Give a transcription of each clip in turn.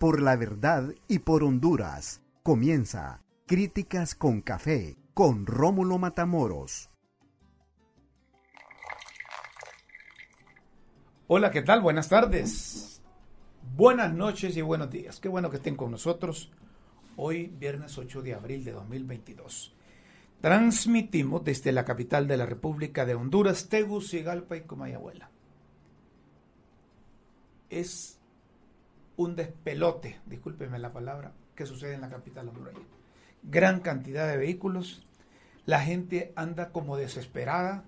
por la verdad y por Honduras. Comienza Críticas con Café con Rómulo Matamoros. Hola, ¿qué tal? Buenas tardes. Buenas noches y buenos días. Qué bueno que estén con nosotros hoy, viernes 8 de abril de 2022. Transmitimos desde la capital de la República de Honduras, Tegucigalpa y Comayagüela. Es un despelote, discúlpeme la palabra, que sucede en la capital hondureña. Gran cantidad de vehículos, la gente anda como desesperada,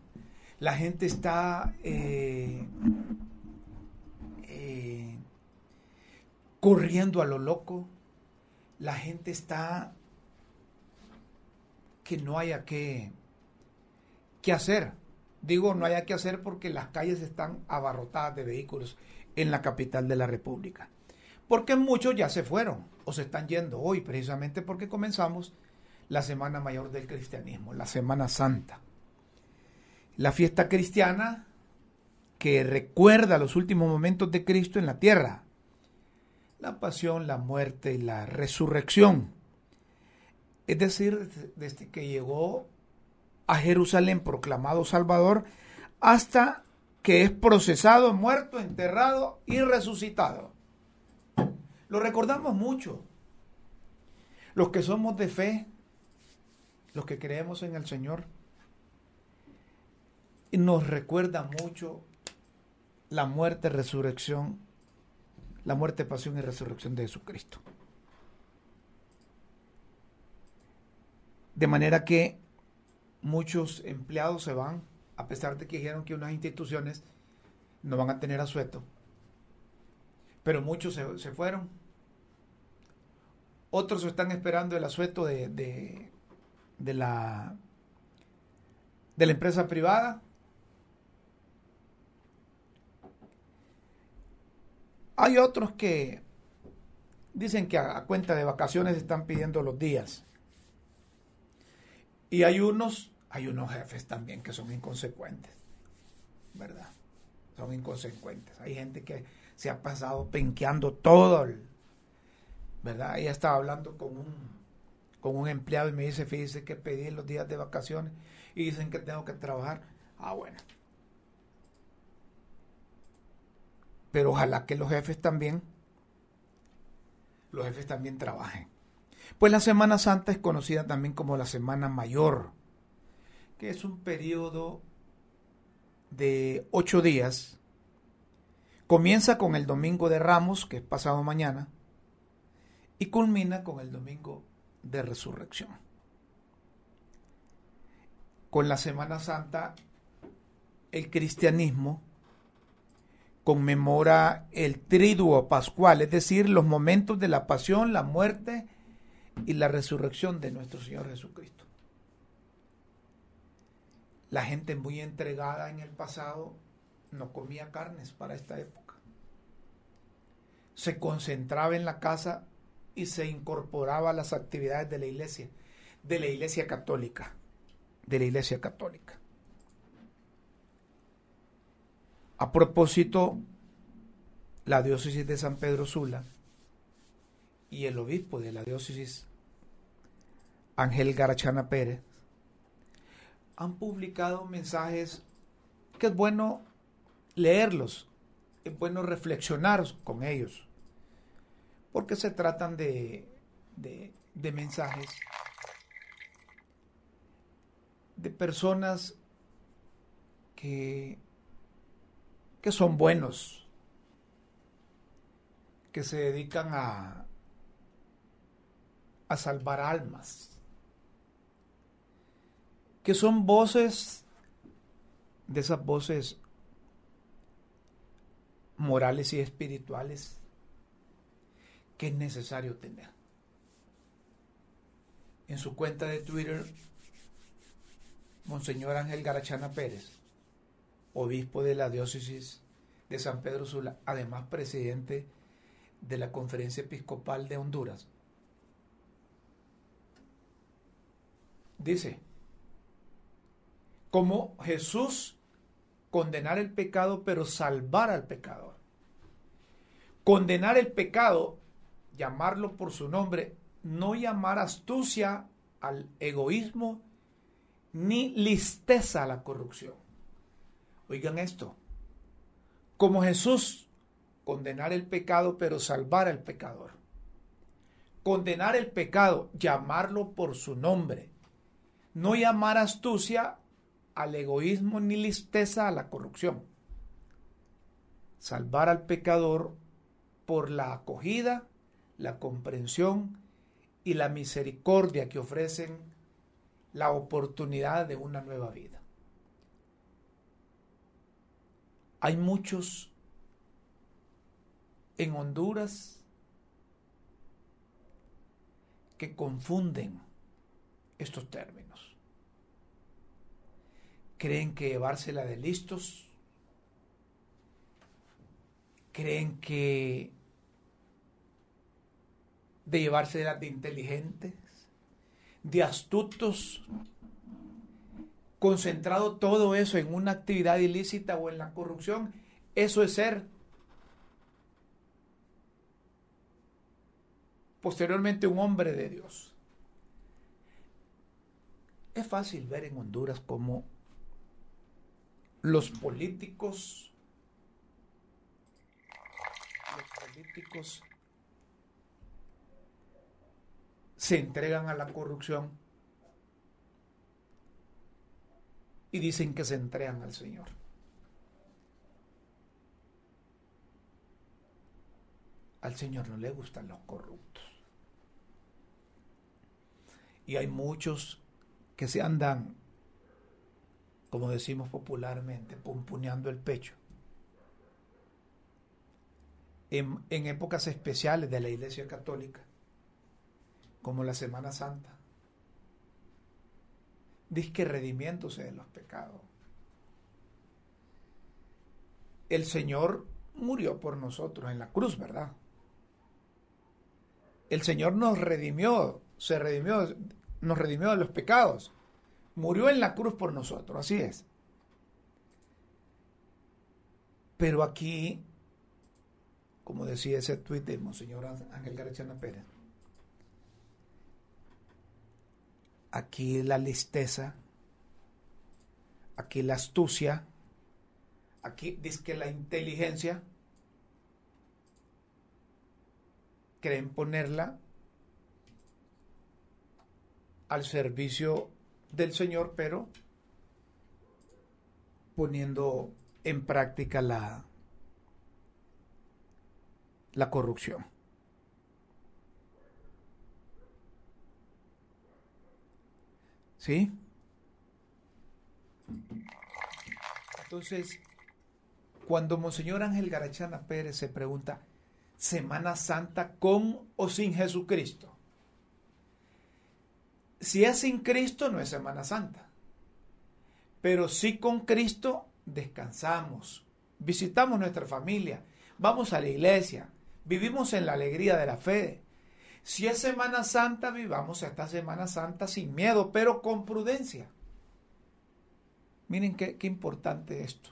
la gente está eh, eh, corriendo a lo loco, la gente está que no haya que, que hacer. Digo, no haya que hacer porque las calles están abarrotadas de vehículos en la capital de la República porque muchos ya se fueron o se están yendo hoy, precisamente porque comenzamos la Semana Mayor del Cristianismo, la Semana Santa. La fiesta cristiana que recuerda los últimos momentos de Cristo en la tierra, la pasión, la muerte y la resurrección. Es decir, desde que llegó a Jerusalén proclamado Salvador hasta que es procesado, muerto, enterrado y resucitado. Lo recordamos mucho. Los que somos de fe, los que creemos en el Señor, nos recuerda mucho la muerte, resurrección, la muerte, pasión y resurrección de Jesucristo. De manera que muchos empleados se van, a pesar de que dijeron que unas instituciones no van a tener asueto, pero muchos se, se fueron otros están esperando el asueto de, de, la, de la empresa privada. Hay otros que dicen que a, cuenta de vacaciones están pidiendo los días. Y hay unos, hay unos jefes también que son inconsecuentes, ¿verdad? Son inconsecuentes. Hay gente que se ha pasado penqueando todo el, ¿verdad? Ella estaba hablando con un, con un empleado y me dice, fíjese que pedí los días de vacaciones y dicen que tengo que trabajar. Ah, bueno. Pero ojalá que los jefes también, los jefes también trabajen. Pues la Semana Santa es conocida también como la Semana Mayor, que es un periodo de ocho días. Comienza con el Domingo de Ramos, que es pasado mañana, y culmina con el domingo de resurrección. Con la Semana Santa, el cristianismo conmemora el triduo pascual, es decir, los momentos de la pasión, la muerte y la resurrección de nuestro Señor Jesucristo. La gente muy entregada en el pasado no comía carnes para esta época. Se concentraba en la casa y se incorporaba a las actividades de la iglesia, de la iglesia católica, de la iglesia católica. A propósito, la diócesis de San Pedro Sula y el obispo de la diócesis, Ángel Garachana Pérez, han publicado mensajes que es bueno leerlos, es bueno reflexionar con ellos porque se tratan de, de, mensajes de personas que, que son buenos, que se dedican a, a salvar almas, que son voces de esas voces morales y espirituales que es necesario tener. En su cuenta de Twitter, Monseñor Ángel Garachana Pérez, obispo de la diócesis de San Pedro Sula, además presidente de la Conferencia Episcopal de Honduras, dice, como Jesús condenar el pecado pero salvar al pecador. Condenar el pecado llamarlo por su nombre, no llamar astucia al egoísmo, ni listeza a la corrupción. Oigan esto, como Jesús, condenar el pecado, pero salvar al pecador. Condenar el pecado, llamarlo por su nombre. No llamar astucia al egoísmo ni listeza a la corrupción. Salvar al pecador por la acogida, la comprensión y la misericordia que ofrecen la oportunidad de una nueva vida. Hay muchos en Honduras que confunden estos términos. Creen que llevársela de listos, creen que de llevársela de inteligentes, de astutos, concentrado todo eso en una actividad ilícita o en la corrupción, eso es ser posteriormente un hombre de Dios. Es fácil ver en Honduras cómo los políticos, los políticos se entregan a la corrupción y dicen que se entregan al Señor. Al Señor no le gustan los corruptos. Y hay muchos que se andan, como decimos popularmente, pumpuneando el pecho. En, en épocas especiales de la Iglesia Católica, como la Semana Santa, disque redimiéndose de los pecados. El Señor murió por nosotros en la cruz, ¿verdad? El Señor nos redimió, se redimió, nos redimió de los pecados. Murió en la cruz por nosotros, así es. Pero aquí, como decía ese tuit de Monseñor Ángel García Pérez, aquí la listeza, aquí la astucia, aquí dice que la inteligencia, creen ponerla al servicio del Señor, pero poniendo en práctica la, la corrupción. ¿Sí? Entonces, cuando Monseñor Ángel Garachana Pérez se pregunta, Semana Santa con o sin Jesucristo. Si es sin Cristo, no es Semana Santa. Pero si con Cristo descansamos, visitamos nuestra familia, vamos a la iglesia, vivimos en la alegría de la fe, si es Semana Santa, vivamos esta Semana Santa sin miedo, pero con prudencia. Miren qué, qué importante esto.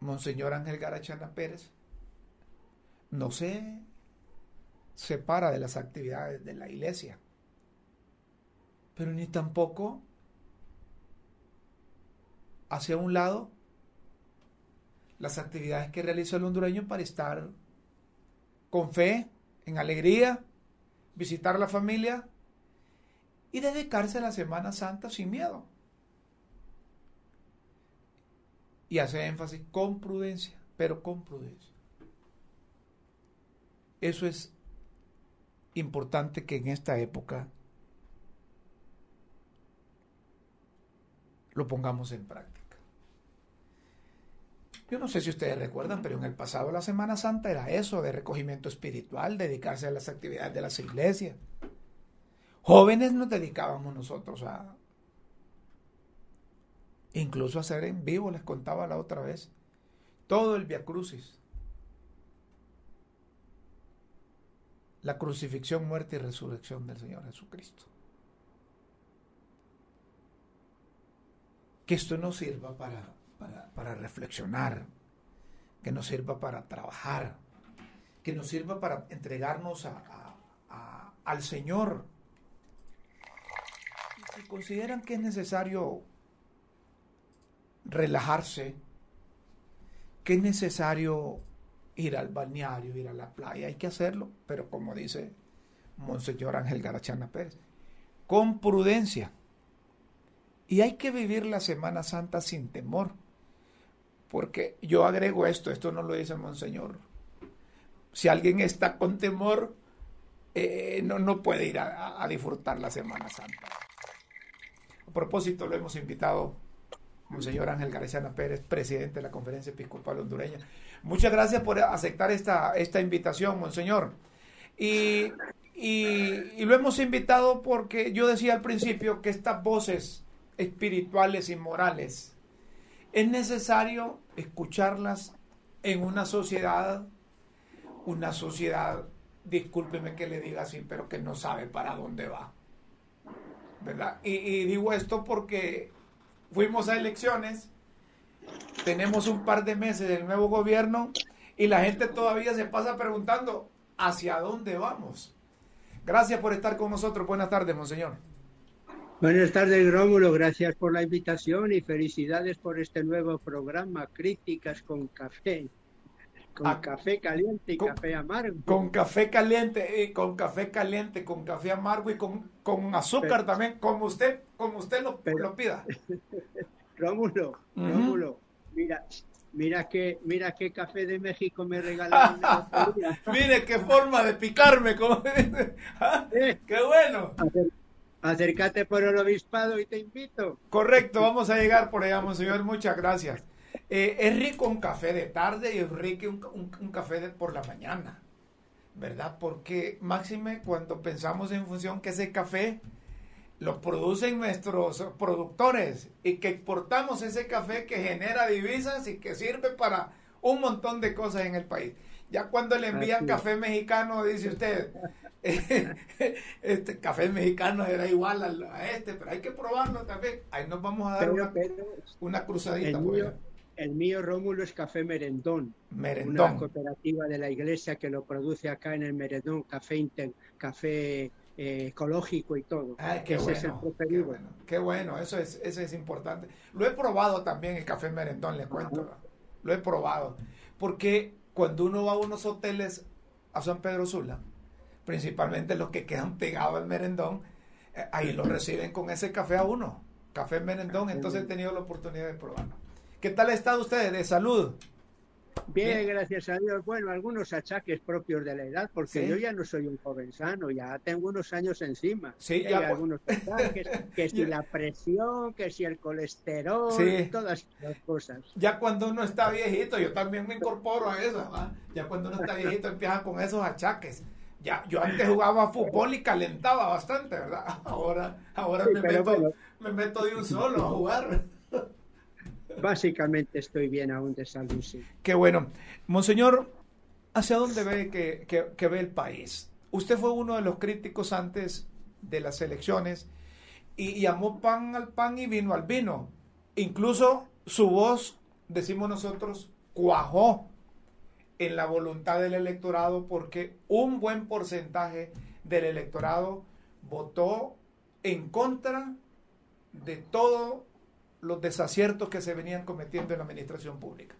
Monseñor Ángel Garachana Pérez no se separa de las actividades de la iglesia, pero ni tampoco hacia un lado las actividades que realiza el hondureño para estar con fe, en alegría, visitar a la familia y dedicarse a la Semana Santa sin miedo. Y hace énfasis con prudencia, pero con prudencia. Eso es importante que en esta época lo pongamos en práctica. Yo no sé si ustedes recuerdan, pero en el pasado la Semana Santa era eso, de recogimiento espiritual, dedicarse a las actividades de las iglesias. Jóvenes nos dedicábamos nosotros a incluso a hacer en vivo, les contaba la otra vez, todo el Via Crucis. La crucifixión, muerte y resurrección del Señor Jesucristo. Que esto nos sirva para para, reflexionar, que nos sirva para trabajar, que nos sirva para entregarnos al Señor. Si consideran que es necesario relajarse, que es necesario ir al balneario, ir a la playa, hay que hacerlo, pero como dice Monseñor Ángel Garachana Pérez, con prudencia. Y hay que vivir la Semana Santa sin temor, porque yo agrego esto, esto no lo dice Monseñor. Si alguien está con temor, eh, no, no puede ir a, disfrutar la Semana Santa. A propósito, lo hemos invitado Monseñor Ángel García Pérez, presidente de la Conferencia Episcopal Hondureña. Muchas gracias por aceptar esta, esta invitación, Monseñor. Y, y, lo hemos invitado porque yo decía al principio que estas voces espirituales y morales es necesario escucharlas en una sociedad, una sociedad, discúlpeme que le diga así, pero que no sabe para dónde va. ¿Verdad? y digo esto porque fuimos a elecciones, tenemos un par de meses del nuevo gobierno y la gente todavía se pasa preguntando hacia dónde vamos. Gracias por estar con nosotros. Buenas tardes, monseñor. Buenas tardes, Rómulo. Gracias por la invitación y felicidades por este nuevo programa, Críticas con Café. Con ah, café caliente y café amargo. Con café caliente, y con café caliente, con café amargo y con, con azúcar también, como usted, como usted lo, lo pida. Rómulo, Rómulo, mira, mira qué, mira qué café de México me regalaron. Mire qué forma de picarme, como ah, qué bueno. Acércate por el obispado y te invito. Correcto, vamos a llegar por allá, señor. Muchas gracias. Eh, es rico un café de tarde y es rico un, café de por la mañana, ¿verdad? Porque máxime cuando pensamos en función que ese café lo producen nuestros productores y que exportamos ese café que genera divisas y que sirve para un montón de cosas en el país. Ya cuando le envían café mexicano, dice usted, este café mexicano era igual a, este, pero hay que probarlo también. Ahí nos vamos a dar una, cruzadita. por el mío Rómulo es Café Merendón, una cooperativa de la iglesia que lo produce acá en el Merendón, café, café eh, ecológico y todo. qué, bueno, qué bueno, eso es, eso es importante. Lo he probado también el café Merendón, le cuento. Lo he probado. Porque cuando uno va a unos hoteles a San Pedro Sula, principalmente los que quedan pegados al merendón, eh, ahí lo reciben con ese café a uno, café merendón, entonces he tenido la oportunidad de probarlo. ¿Qué tal ha estado usted de salud? Bien, gracias a Dios. Bueno, algunos achaques propios de la edad, porque yo ya no soy un joven sano, ya tengo unos años encima. Sí, ya hay algunos achaques, que si la presión, que si el colesterol, todas las cosas. Ya cuando uno está viejito, yo también me incorporo a eso, ya cuando uno está viejito empieza con esos achaques. Ya, yo antes jugaba fútbol y calentaba bastante, ¿verdad? Ahora, ahora me, meto, me meto de un solo a jugar. Básicamente estoy bien aún de salud, sí. Qué bueno. Monseñor, ¿hacia dónde ve que, ve el país? Usted fue uno de los críticos antes de las elecciones y llamó pan al pan y vino al vino. Incluso su voz, decimos nosotros, cuajó en la voluntad del electorado porque un buen porcentaje del electorado votó en contra de todo los desaciertos que se venían cometiendo en la administración pública.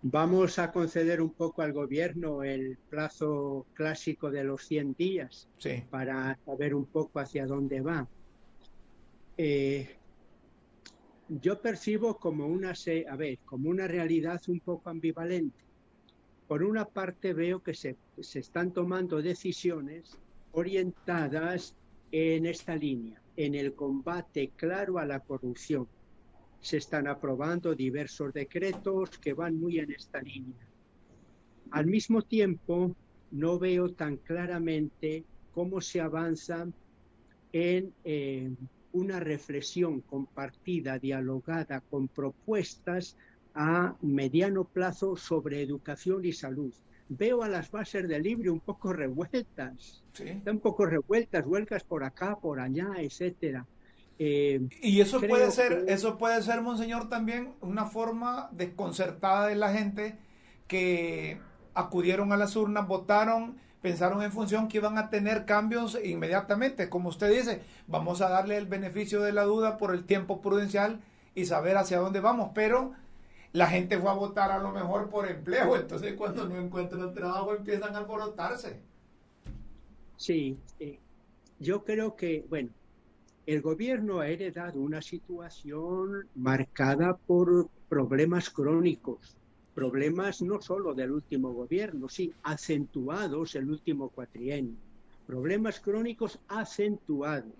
Vamos a conceder un poco al gobierno el plazo clásico de los 100 días para saber un poco hacia dónde va. Eh, yo percibo como una, a como una realidad un poco ambivalente. Por una parte veo que se, se están tomando decisiones orientadas en esta línea, en el combate claro a la corrupción. Se están aprobando diversos decretos que van muy en esta línea. Al mismo tiempo, no veo tan claramente cómo se avanza en eh, una reflexión compartida, dialogada, con propuestas a mediano plazo sobre educación y salud veo a las bases del libro un poco revueltas, ¿Sí? un poco revueltas, vuelcas por acá, por allá, etcétera. Eh, y eso puede ser, eso puede ser, monseñor, también una forma desconcertada de la gente que acudieron a las urnas, votaron, pensaron en función que iban a tener cambios inmediatamente. Como usted dice, vamos a darle el beneficio de la duda por el tiempo prudencial y saber hacia dónde vamos, pero la gente fue a votar a lo mejor por empleo, entonces cuando no encuentran trabajo empiezan a alborotarse. Sí, yo creo que, bueno, el gobierno ha heredado una situación marcada por problemas crónicos, problemas no solo del último gobierno, sí, acentuados el último cuatrienio, problemas crónicos acentuados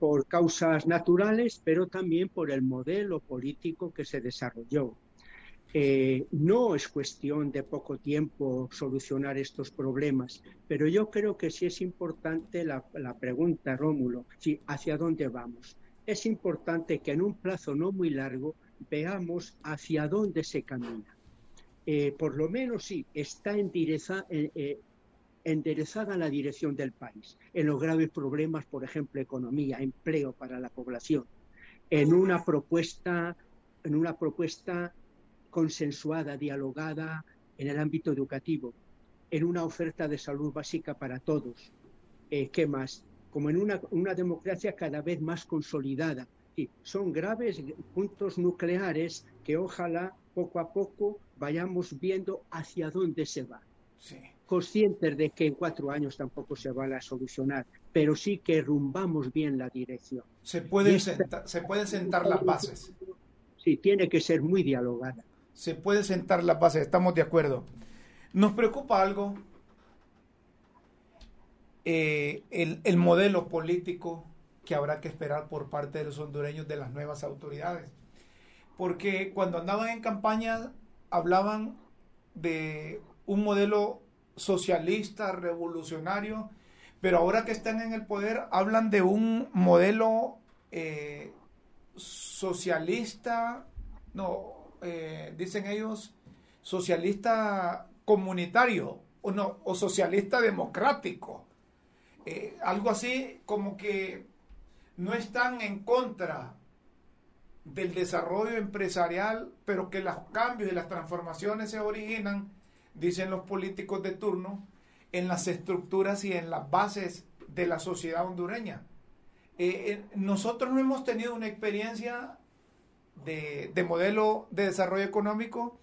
por causas naturales, pero también por el modelo político que se desarrolló. Eh, no es cuestión de poco tiempo solucionar estos problemas, pero yo creo que sí es importante la, pregunta, Rómulo, si hacia dónde vamos. Es importante que en un plazo no muy largo veamos hacia dónde se camina. Eh, por lo menos sí, está eh, enderezada la dirección del país en los graves problemas, por ejemplo, economía, empleo para la población, en una propuesta, en una propuesta consensuada, dialogada en el ámbito educativo, en una oferta de salud básica para todos. Eh, ¿Qué más? Como en una, una, democracia cada vez más consolidada. Y son graves puntos nucleares que ojalá poco a poco vayamos viendo hacia dónde se va. Conscientes de que en cuatro años tampoco se van a solucionar, pero sí que rumbamos bien la dirección. Se pueden, se pueden sentar las bases. Sí, tiene que ser muy dialogada se puede sentar la base, estamos de acuerdo. Nos preocupa algo, eh, el, modelo político que habrá que esperar por parte de los hondureños de las nuevas autoridades. Porque cuando andaban en campaña hablaban de un modelo socialista, revolucionario, pero ahora que están en el poder hablan de un modelo eh, socialista, no, eh, dicen ellos, socialista comunitario o, no, o socialista democrático. Eh, algo así como que no están en contra del desarrollo empresarial, pero que los cambios y las transformaciones se originan, dicen los políticos de turno, en las estructuras y en las bases de la sociedad hondureña. Eh, nosotros no hemos tenido una experiencia de, modelo de desarrollo económico,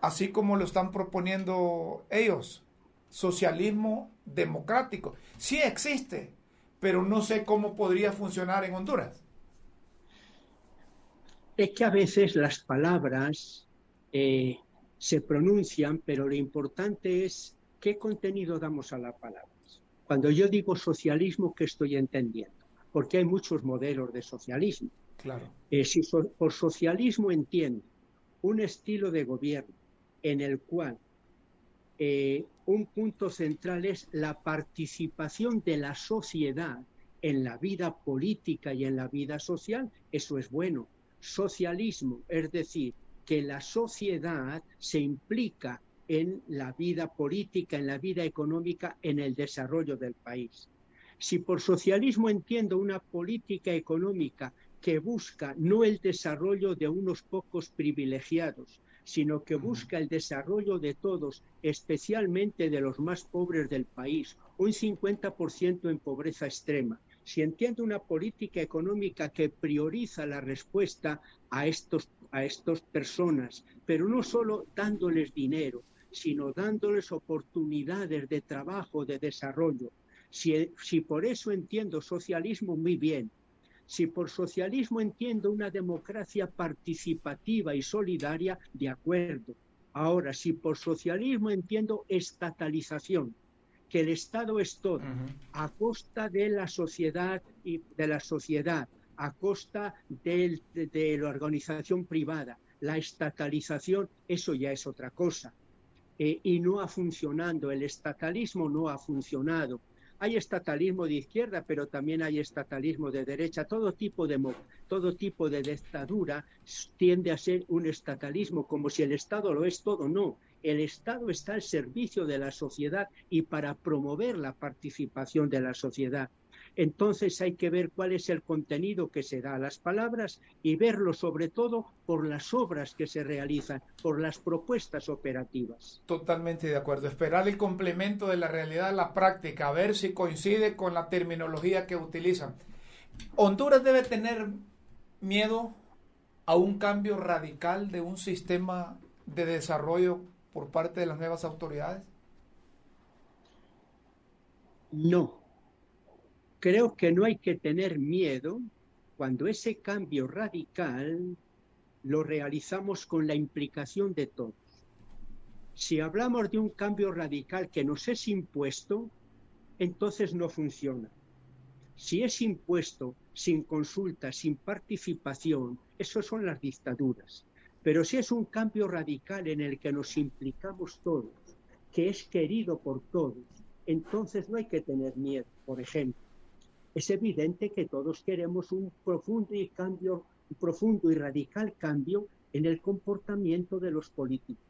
así como lo están proponiendo ellos, socialismo democrático. Sí existe, pero no sé cómo podría funcionar en Honduras. Es que a veces las palabras eh, se pronuncian, pero lo importante es qué contenido damos a las palabras. Cuando yo digo socialismo, ¿qué estoy entendiendo? Porque hay muchos modelos de socialismo. Claro. Eh, si por socialismo entiendo un estilo de gobierno en el cual eh, un punto central es la participación de la sociedad en la vida política y en la vida social, eso es bueno. Socialismo, es decir, que la sociedad se implica en la vida política, en la vida económica, en el desarrollo del país. Si por socialismo entiendo una política económica que busca no el desarrollo de unos pocos privilegiados, sino que busca el desarrollo de todos, especialmente de los más pobres del país, un 50% en pobreza extrema. Si entiende una política económica que prioriza la respuesta a estos a estas personas, pero no solo dándoles dinero, sino dándoles oportunidades de trabajo, de desarrollo. Si, si por eso entiendo socialismo muy bien, si por socialismo entiendo una democracia participativa y solidaria, de acuerdo. Ahora, si por socialismo entiendo estatalización, que el Estado es todo, a costa de la sociedad y de la sociedad, a costa de, la organización privada, la estatalización, eso ya es otra cosa. Eh, y no ha funcionado, el estatalismo no ha funcionado. Hay estatalismo de izquierda, pero también hay estatalismo de derecha. Todo tipo de, todo tipo de dictadura tiende a ser un estatalismo, como si el Estado lo es todo. No, el Estado está al servicio de la sociedad y para promover la participación de la sociedad. Entonces hay que ver cuál es el contenido que se da a las palabras y verlo sobre todo por las obras que se realizan, por las propuestas operativas. Totalmente de acuerdo. Esperar el complemento de la realidad a la práctica, a ver si coincide con la terminología que utilizan. Honduras debe tener miedo a un cambio radical de un sistema de desarrollo por parte de las nuevas autoridades? No. Creo que no hay que tener miedo cuando ese cambio radical lo realizamos con la implicación de todos. Si hablamos de un cambio radical que nos es impuesto, entonces no funciona. Si es impuesto sin consulta, sin participación, eso son las dictaduras. Pero si es un cambio radical en el que nos implicamos todos, que es querido por todos, entonces no hay que tener miedo. Por ejemplo, es evidente que todos queremos un profundo y cambio, un profundo y radical cambio en el comportamiento de los políticos.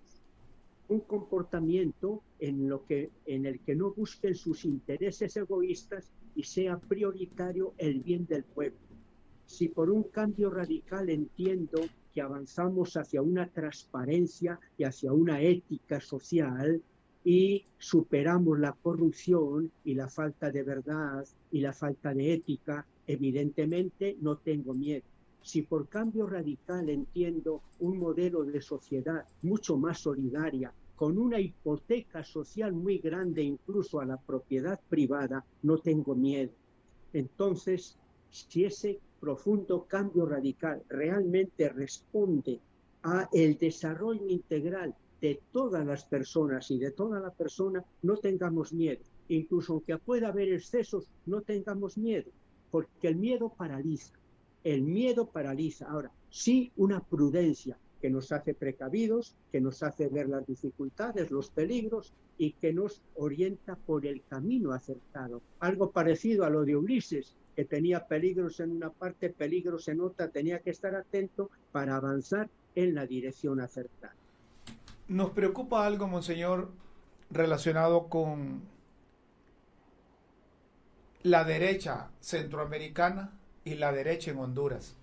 Un comportamiento en, lo que, en el que no busquen sus intereses egoístas y sea prioritario el bien del pueblo. Si por un cambio radical entiendo que avanzamos hacia una transparencia y hacia una ética social y superamos la corrupción y la falta de verdad y la falta de ética, evidentemente no tengo miedo. Si por cambio radical entiendo un modelo de sociedad mucho más solidaria, con una hipoteca social muy grande incluso a la propiedad privada, no tengo miedo. Entonces, si ese profundo cambio radical realmente responde a el desarrollo integral de todas las personas y de toda la persona, no tengamos miedo. Incluso aunque pueda haber excesos, no tengamos miedo, porque el miedo paraliza. El miedo paraliza. Ahora, sí una prudencia que nos hace precavidos, que nos hace ver las dificultades, los peligros y que nos orienta por el camino acertado. Algo parecido a lo de Ulises, tenía peligros en una parte, peligros en otra, tenía que estar atento para avanzar en la dirección acertada. Nos preocupa algo, Monseñor, relacionado con la derecha centroamericana y la derecha en Honduras.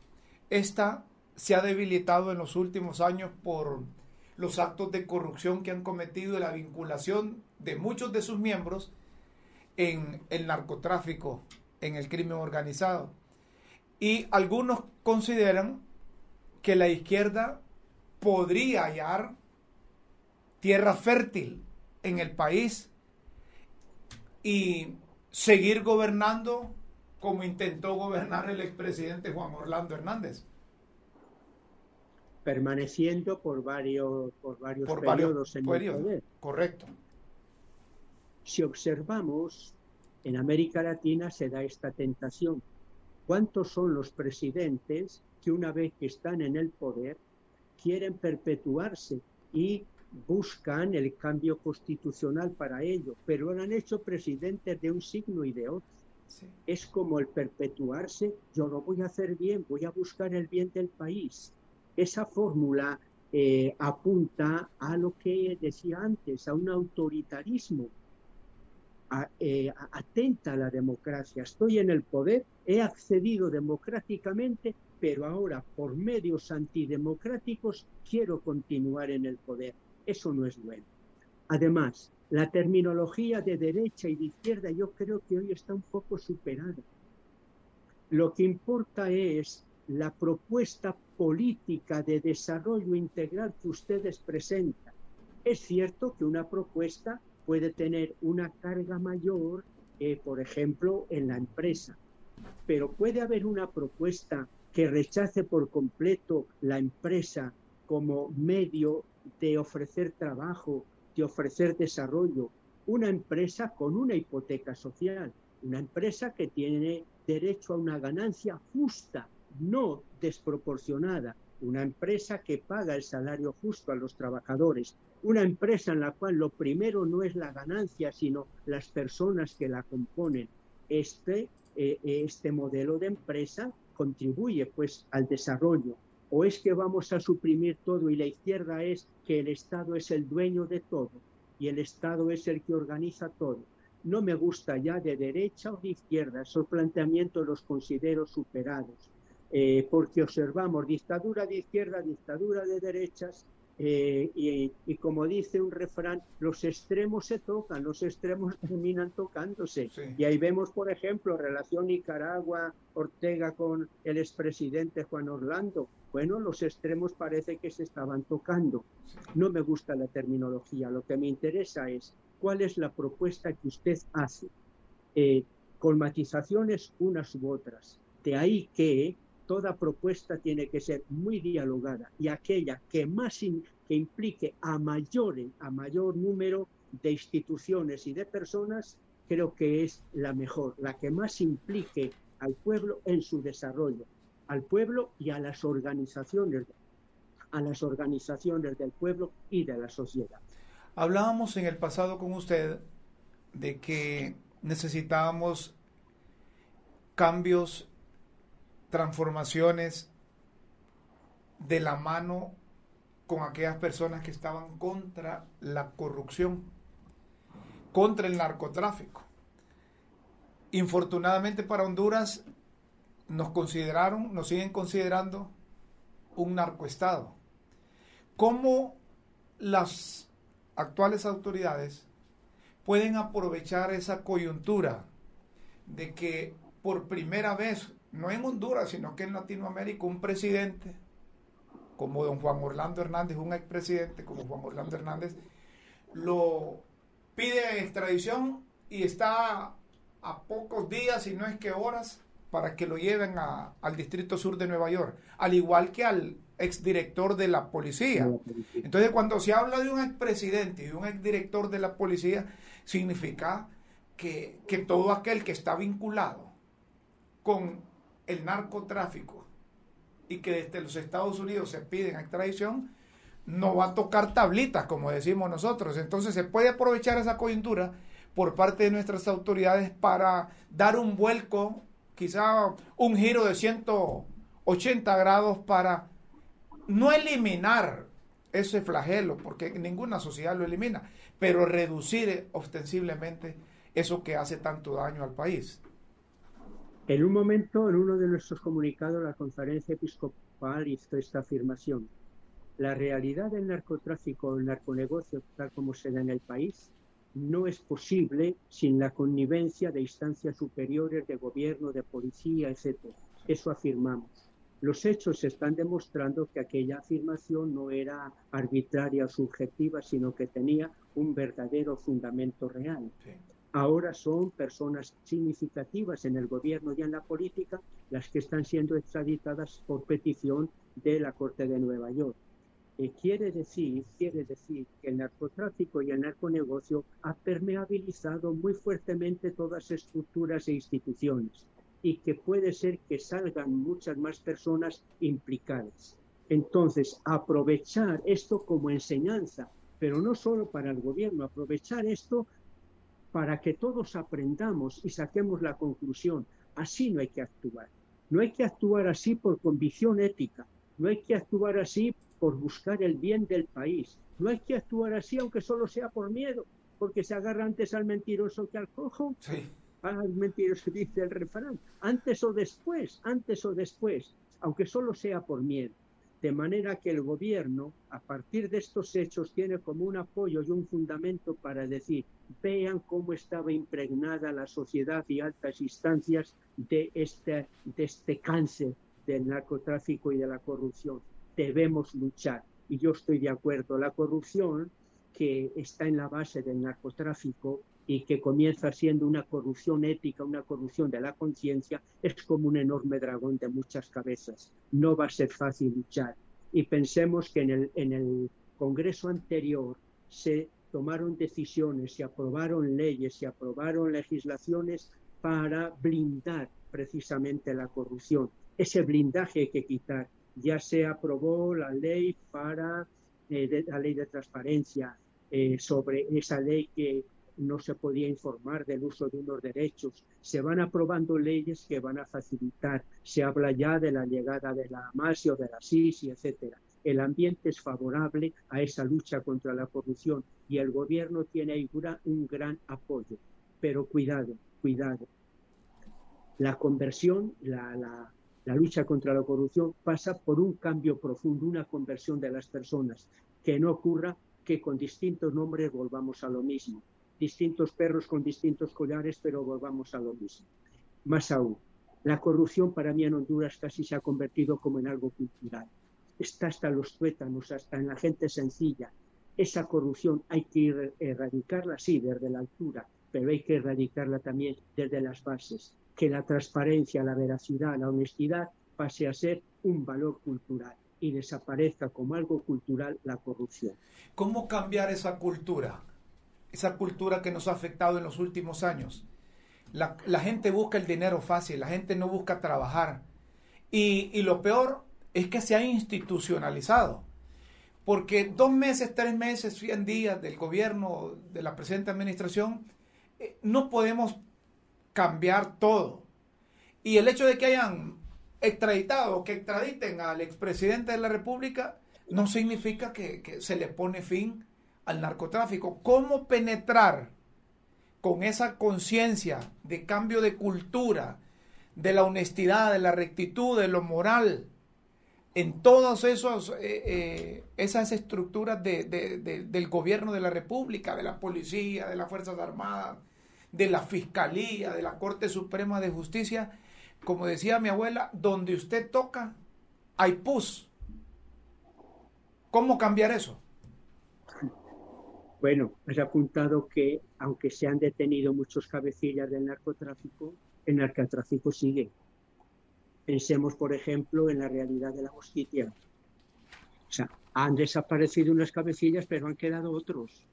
Esta se ha debilitado en los últimos años por los actos de corrupción que han cometido y la vinculación de muchos de sus miembros en el narcotráfico en el crimen organizado. Y algunos consideran que la izquierda podría hallar tierra fértil en el país y seguir gobernando como intentó gobernar el expresidente Juan Orlando Hernández. Permaneciendo por varios, por varios periodos en el poder. Correcto. Si observamos en América Latina se da esta tentación. ¿Cuántos son los presidentes que una vez que están en el poder quieren perpetuarse y buscan el cambio constitucional para ello, pero lo han hecho presidentes de un signo y de otro? Es como el perpetuarse, yo lo voy a hacer bien, voy a buscar el bien del país. Esa fórmula eh, apunta a lo que decía antes, a un autoritarismo eh, atenta a la democracia. Estoy en el poder, he accedido democráticamente, pero ahora por medios antidemocráticos quiero continuar en el poder. Eso no es bueno. Además, la terminología de derecha y de izquierda yo creo que hoy está un poco superada. Lo que importa es la propuesta política de desarrollo integral que ustedes presentan. Es cierto que una propuesta puede tener una carga mayor, eh, por ejemplo, en la empresa. Pero puede haber una propuesta que rechace por completo la empresa como medio de ofrecer trabajo, de ofrecer desarrollo. Una empresa con una hipoteca social, una empresa que tiene derecho a una ganancia justa, no desproporcionada, una empresa que paga el salario justo a los trabajadores, una empresa en la cual lo primero no es la ganancia, sino las personas que la componen. Este, eh, este modelo de empresa contribuye pues al desarrollo. O es que vamos a suprimir todo y la izquierda es que el Estado es el dueño de todo y el Estado es el que organiza todo. no me gusta ya de derecha o de izquierda, esos planteamientos los considero superados, eh, porque observamos dictadura de izquierda, dictadura de derechas, eh, y, como dice un refrán, los extremos se tocan, los extremos terminan tocándose. Y ahí vemos, por ejemplo, relación Nicaragua-Ortega con el expresidente Juan Orlando. Bueno, los extremos parece que se estaban tocando. No me gusta la terminología, lo que me interesa es cuál es la propuesta que usted hace, eh, con matizaciones unas u otras. De ahí que toda propuesta tiene que ser muy dialogada y aquella que más que implique a mayor, a mayor número de instituciones y de personas, creo que es la mejor, la que más implique al pueblo en su desarrollo, al pueblo y a las organizaciones, a las organizaciones del pueblo y de la sociedad. Hablábamos en el pasado con usted de que necesitábamos cambios transformaciones de la mano con aquellas personas que estaban contra la corrupción, contra el narcotráfico. Infortunadamente para Honduras nos consideraron, nos siguen considerando un narcoestado. ¿Cómo las actuales autoridades pueden aprovechar esa coyuntura de que por primera vez no en Honduras, sino que en Latinoamérica, un presidente como don Juan Orlando Hernández, un expresidente como Juan Orlando Hernández, lo pide extradición y está a pocos días, y no es que horas, para que lo lleven al Distrito Sur de Nueva York, al igual que al exdirector de la policía. Entonces, cuando se habla de un expresidente y de un exdirector de la policía, significa que, que todo aquel que está vinculado con el narcotráfico y que desde los Estados Unidos se piden extradición, no va a tocar tablitas, como decimos nosotros. Entonces se puede aprovechar esa coyuntura por parte de nuestras autoridades para dar un vuelco, quizá un giro de 180 grados para no eliminar ese flagelo, porque ninguna sociedad lo elimina, pero reducir ostensiblemente eso que hace tanto daño al país. En un momento, en uno de nuestros comunicados, la conferencia episcopal hizo esta afirmación. La realidad del narcotráfico, el narconegocio, tal como se da en el país, no es posible sin la connivencia de instancias superiores de gobierno, de policía, etc. Eso afirmamos. Los hechos están demostrando que aquella afirmación no era arbitraria o subjetiva, sino que tenía un verdadero fundamento real ahora son personas significativas en el gobierno y en la política las que están siendo extraditadas por petición de la Corte de Nueva York. Eh, quiere decir, quiere decir que el narcotráfico y el narconegocio ha permeabilizado muy fuertemente todas estructuras e instituciones y que puede ser que salgan muchas más personas implicadas. Entonces, aprovechar esto como enseñanza, pero no solo para el gobierno, aprovechar esto para que todos aprendamos y saquemos la conclusión. Así no hay que actuar. No hay que actuar así por convicción ética. No hay que actuar así por buscar el bien del país. No hay que actuar así aunque solo sea por miedo, porque se agarra antes al mentiroso que al cojo. Sí. Al mentiroso dice el refrán. Antes o después, antes o después, aunque solo sea por miedo. De manera que el gobierno, a partir de estos hechos, tiene como un apoyo y un fundamento para decir, vean cómo estaba impregnada la sociedad y altas instancias de este, de este cáncer del narcotráfico y de la corrupción. Debemos luchar. Y yo estoy de acuerdo. La corrupción que está en la base del narcotráfico y que comienza siendo una corrupción ética, una corrupción de la conciencia, es como un enorme dragón de muchas cabezas. No va a ser fácil luchar. Y pensemos que en el, en el Congreso anterior se tomaron decisiones, se aprobaron leyes, se aprobaron legislaciones para blindar precisamente la corrupción. Ese blindaje hay que quitar. Ya se aprobó la ley para eh, la ley de transparencia, eh, sobre esa ley que no se podía informar del uso de unos derechos. Se van aprobando leyes que van a facilitar. Se habla ya de la llegada de la AMASI o de la SISI, etcétera. El ambiente es favorable a esa lucha contra la corrupción y el gobierno tiene ahí un gran apoyo. Pero cuidado, cuidado. La conversión, la, la, la lucha contra la corrupción pasa por un cambio profundo, una conversión de las personas, que no ocurra que con distintos nombres volvamos a lo mismo, distintos perros con distintos collares, pero volvamos a lo mismo. Más aún, la corrupción para mí en Honduras casi se ha convertido como en algo cultural. Está hasta los tuétanos, hasta en la gente sencilla. Esa corrupción hay que erradicarla, sí, desde la altura, pero hay que erradicarla también desde las bases. Que la transparencia, la veracidad, la honestidad pase a ser un valor cultural y desaparezca como algo cultural la corrupción. ¿Cómo cambiar esa cultura? Esa cultura que nos ha afectado en los últimos años la, gente busca el dinero fácil, la gente no busca trabajar. Y, lo peor es que se ha institucionalizado. Porque dos meses, tres meses, 100 días del gobierno, de la presente administración, eh, no podemos cambiar todo. Y el hecho de que hayan extraditado, que extraditen al expresidente de la República, no significa que, que se le pone fin al narcotráfico. ¿Cómo penetrar con esa conciencia de cambio de cultura, de la honestidad, de la rectitud, de lo moral, en todas eh, eh, esas estructuras del gobierno de la República, de la policía, de las Fuerzas Armadas, de la Fiscalía, de la Corte Suprema de Justicia, como decía mi abuela, donde usted toca, hay pus. ¿Cómo cambiar eso? Bueno, has apuntado que aunque se han detenido muchos cabecillas del narcotráfico, el narcotráfico sigue. Pensemos, por ejemplo, en la realidad de la justicia. O sea, han desaparecido unas cabecillas, pero han quedado otros.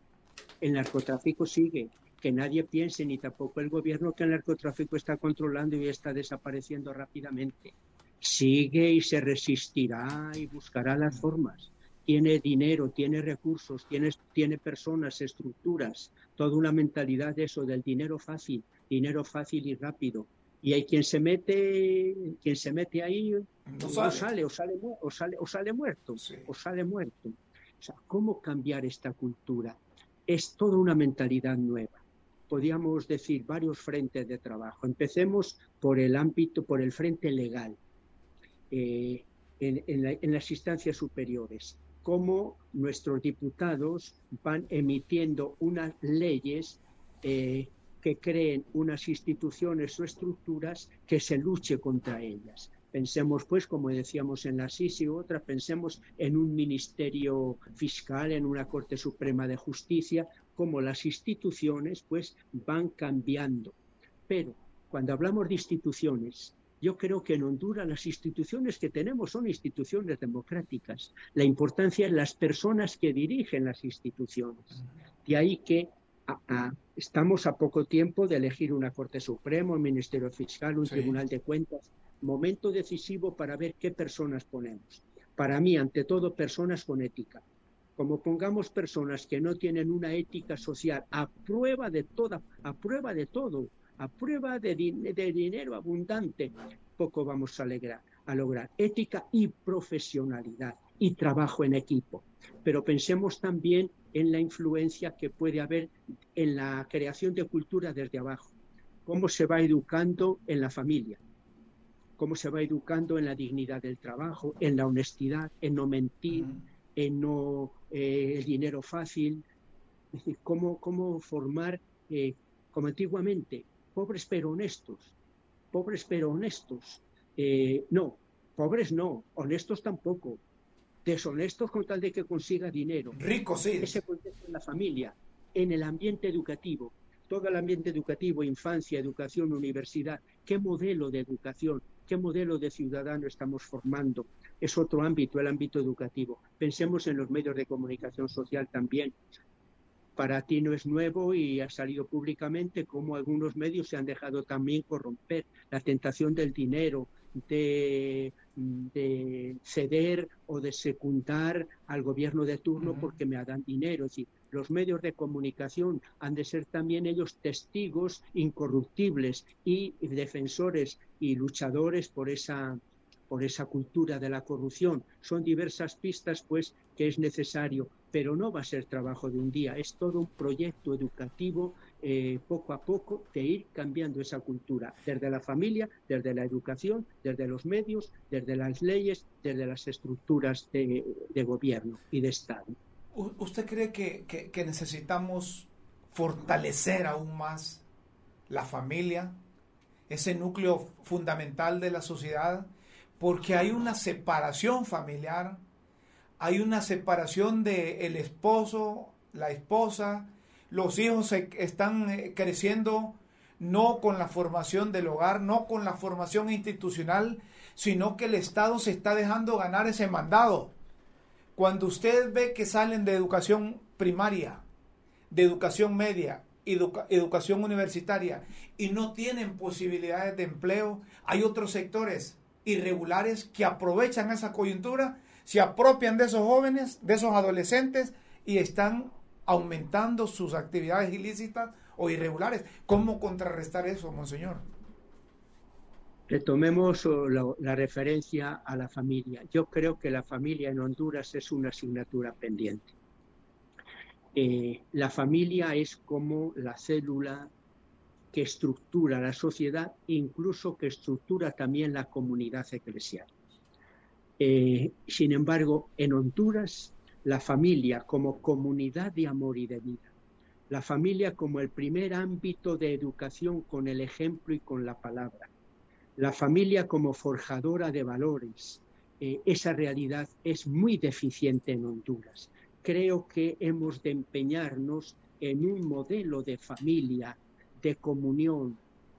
El narcotráfico sigue. Que nadie piense, ni tampoco el gobierno, que el narcotráfico está controlando y está desapareciendo rápidamente. Sigue y se resistirá y buscará las formas tiene dinero, tiene recursos, tiene, tiene personas, estructuras, toda una mentalidad de eso, del dinero fácil, dinero fácil y rápido. Y hay quien se mete, quien se mete ahí, no sale. O, sale, o, sale, o sale muerto, o sale muerto. O sea, ¿cómo cambiar esta cultura? Es toda una mentalidad nueva. Podríamos decir varios frentes de trabajo. Empecemos por el ámbito, por el frente legal. Eh, en, las instancias superiores cómo nuestros diputados van emitiendo unas leyes eh, que creen unas instituciones o estructuras que se luche contra ellas. Pensemos, pues, como decíamos en la SISI u otra, pensemos en un ministerio fiscal, en una Corte Suprema de Justicia, como las instituciones, pues, van cambiando. Pero cuando hablamos de instituciones, yo creo que en Honduras las instituciones que tenemos son instituciones democráticas. La importancia es las personas que dirigen las instituciones. De ahí que estamos a poco tiempo de elegir una Corte Suprema, un Ministerio Fiscal, un Tribunal de Cuentas. Momento decisivo para ver qué personas ponemos. Para mí, ante todo, personas con ética. Como pongamos personas que no tienen una ética social a prueba de toda, a prueba de todo, a prueba de, dinero abundante, poco vamos a, a lograr. Ética y profesionalidad y trabajo en equipo. Pero pensemos también en la influencia que puede haber en la creación de cultura desde abajo. Cómo se va educando en la familia, cómo se va educando en la dignidad del trabajo, en la honestidad, en no mentir, en no eh, el dinero fácil, cómo, cómo formar, eh, como antiguamente, pobres pero honestos, pobres pero honestos. Eh, no, pobres no, honestos tampoco. Deshonestos con tal de que consiga dinero. Ricos sí. Ese contexto en la familia, en el ambiente educativo, todo el ambiente educativo, infancia, educación, universidad, qué modelo de educación, qué modelo de ciudadano estamos formando. Es otro ámbito, el ámbito educativo. Pensemos en los medios de comunicación social también para ti no es nuevo y ha salido públicamente como algunos medios se han dejado también corromper. La tentación del dinero, de, ceder o de secundar al gobierno de turno porque me dan dinero. Es decir, los medios de comunicación han de ser también ellos testigos incorruptibles y defensores y luchadores por esa por esa cultura de la corrupción. Son diversas pistas, pues, que es necesario, pero no va a ser trabajo de un día, es todo un proyecto educativo eh, poco a poco de ir cambiando esa cultura, desde la familia, desde la educación, desde los medios, desde las leyes, desde las estructuras de, gobierno y de Estado. ¿Usted cree que, que necesitamos fortalecer aún más la familia, ese núcleo fundamental de la sociedad? Porque hay una separación familiar, hay una separación de el esposo, la esposa, los hijos están eh, creciendo no con la formación del hogar, no con la formación institucional, sino que el Estado se está dejando ganar ese mandado. Cuando usted ve que salen de educación primaria, de educación media, educación universitaria y no tienen posibilidades de empleo, hay otros sectores irregulares que aprovechan esa coyuntura, se apropian de esos jóvenes, de esos adolescentes y están aumentando sus actividades ilícitas o irregulares. ¿Cómo contrarrestar eso, monseñor? Retomemos la, la, referencia a la familia. Yo creo que la familia en Honduras es una asignatura pendiente. Eh, la familia es como la célula que estructura la sociedad, incluso que estructura también la comunidad eclesial. Eh, sin embargo, en Honduras, la familia como comunidad de amor y de vida, la familia como el primer ámbito de educación con el ejemplo y con la palabra, la familia como forjadora de valores, eh, esa realidad es muy deficiente en Honduras. Creo que hemos de empeñarnos en un modelo de familia de comunión,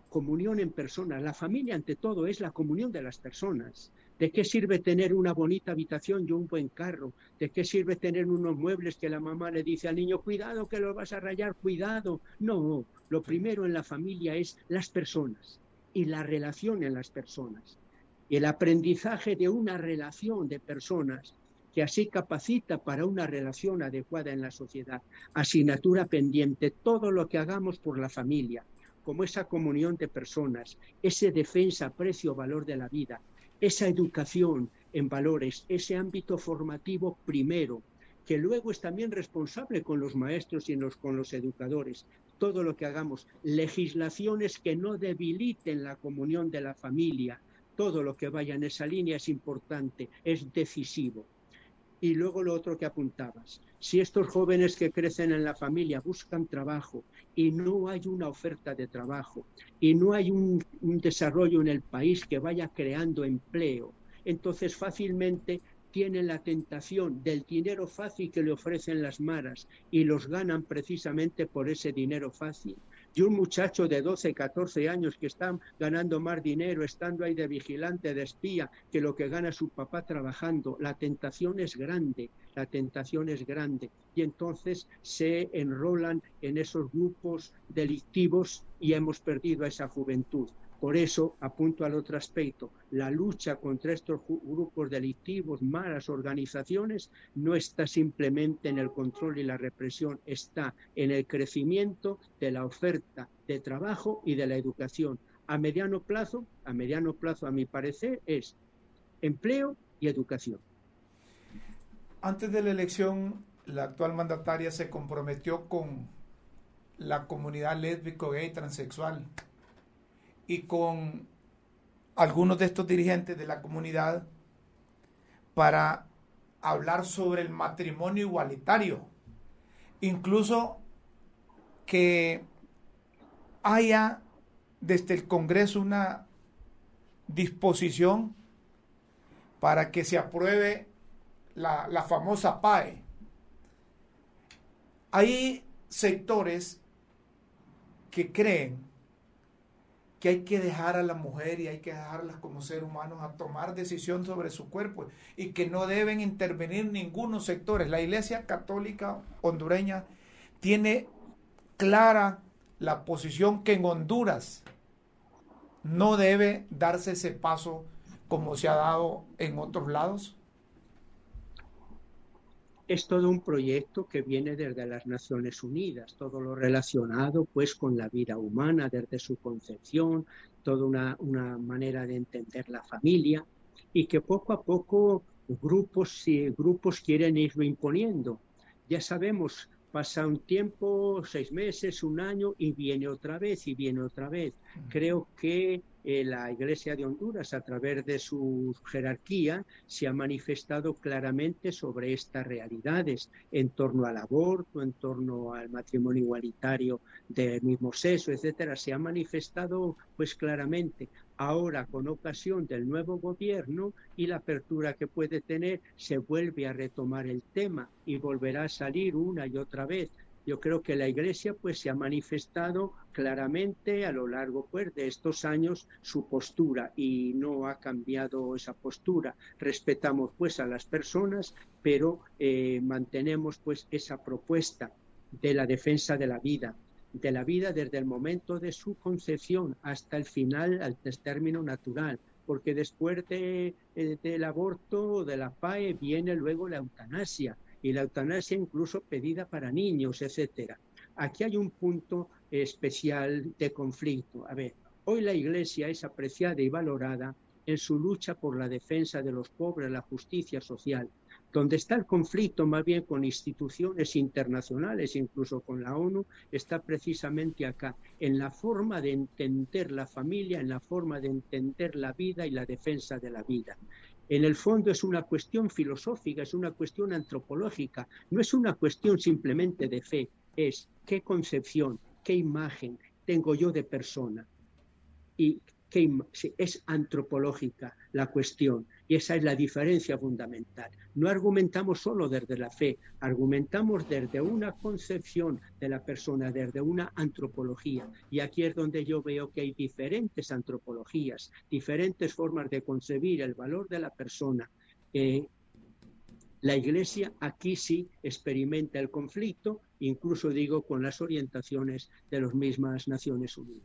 comunión en personas. La familia, ante todo, es la comunión de las personas. ¿De qué sirve tener una bonita habitación y un buen carro? ¿De qué sirve tener unos muebles que la mamá le dice al niño, cuidado que lo vas a rayar, cuidado? No, lo primero en la familia es las personas y la relación en las personas. El aprendizaje de una relación de personas que así capacita para una relación adecuada en la sociedad. Asignatura pendiente, todo lo que hagamos por la familia, como esa comunión de personas, ese defensa, precio, valor de la vida, esa educación en valores, ese ámbito formativo primero, que luego es también responsable con los maestros y con los educadores. Todo lo que hagamos, legislaciones que no debiliten la comunión de la familia, todo lo que vaya en esa línea es importante, es decisivo. Y luego lo otro que apuntabas, si estos jóvenes que crecen en la familia buscan trabajo y no hay una oferta de trabajo y no hay un, desarrollo en el país que vaya creando empleo, entonces fácilmente tienen la tentación del dinero fácil que le ofrecen las maras y los ganan precisamente por ese dinero fácil y un muchacho de 12, 14 años que está ganando más dinero, estando ahí de vigilante, de espía, que lo que gana su papá trabajando. La tentación es grande, la tentación es grande. Y entonces se enrolan en esos grupos delictivos y hemos perdido a esa juventud. Por eso apunto al otro aspecto. La lucha contra estos grupos delictivos, malas organizaciones, no está simplemente en el control y la represión, está en el crecimiento de la oferta de trabajo y de la educación. A mediano plazo, a mediano plazo, a mi parecer, es empleo y educación. Antes de la elección, la actual mandataria se comprometió con la comunidad lésbico, gay, transexual y con algunos de estos dirigentes de la comunidad para hablar sobre el matrimonio igualitario. Incluso que haya desde el Congreso una disposición para que se apruebe la, la famosa PAE. Hay sectores que creen que hay que dejar a la mujer y hay que dejarlas como seres humanos a tomar decisión sobre su cuerpo y que no deben intervenir ningunos sectores. La Iglesia Católica hondureña tiene clara la posición que en Honduras no debe darse ese paso como se ha dado en otros lados es todo un proyecto que viene desde las Naciones Unidas, todo lo relacionado pues con la vida humana desde su concepción, toda una, manera de entender la familia. y que poco a poco grupos, grupos quieren irlo imponiendo. Ya sabemos pasa un tiempo, seis meses, un año, y viene otra vez, y viene otra vez. Creo que eh, la Iglesia de Honduras, a través de su jerarquía, se ha manifestado claramente sobre estas realidades en torno al aborto, en torno al matrimonio igualitario del mismo sexo, etcétera. Se ha manifestado, pues claramente ahora con ocasión del nuevo gobierno y la apertura que puede tener, se vuelve a retomar el tema y volverá a salir una y otra vez. Yo creo que la Iglesia pues se ha manifestado claramente a lo largo pues de estos años su postura y no ha cambiado esa postura. Respetamos pues a las personas, pero eh, mantenemos pues esa propuesta de la defensa de la vida, de la vida desde el momento de su concepción hasta el final, al término natural, porque después de, eh, del aborto de la PAE viene luego la eutanasia, y la eutanasia incluso pedida para niños, etcétera. Aquí hay un punto especial de conflicto. A ver, hoy la Iglesia es apreciada y valorada en su lucha por la defensa de los pobres, la justicia social, donde está el conflicto más bien con instituciones internacionales, incluso con la ONU, está precisamente acá, en la forma de entender la familia, en la forma de entender la vida y la defensa de la vida. En el fondo es una cuestión filosófica, es una cuestión antropológica, no es una cuestión simplemente de fe, es qué concepción, qué imagen tengo yo de persona y qué es antropológica la cuestión. Y esa es la diferencia fundamental. No argumentamos solo desde la fe, argumentamos desde una concepción de la persona, desde una antropología. Y aquí es donde yo veo que hay diferentes antropologías, diferentes formas de concebir el valor de la persona. Eh, la Iglesia aquí sí experimenta el conflicto, incluso digo con las orientaciones de las mismas Naciones Unidas.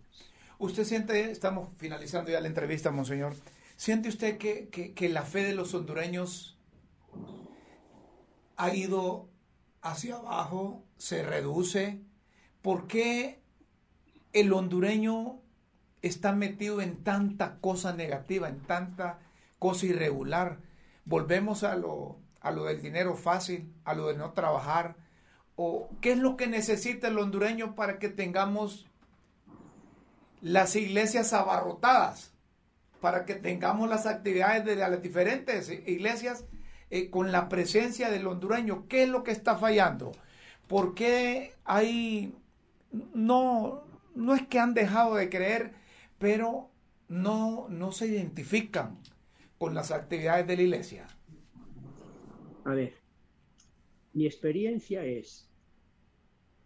Usted siente, estamos finalizando ya la entrevista, Monseñor, ¿Siente usted que, la fe de los hondureños ha ido hacia abajo, se reduce? ¿Por qué el hondureño está metido en tanta cosa negativa, en tanta cosa irregular? Volvemos a lo, a lo del dinero fácil, a lo de no trabajar. ¿O qué es lo que necesita el hondureño para que tengamos las iglesias abarrotadas? Para que tengamos las actividades de las diferentes iglesias eh, con la presencia del hondureño. ¿Qué es lo que está fallando? ¿Por qué hay... No, no es que han dejado de creer, pero no, no se identifican con las actividades de la iglesia. A ver, mi experiencia es,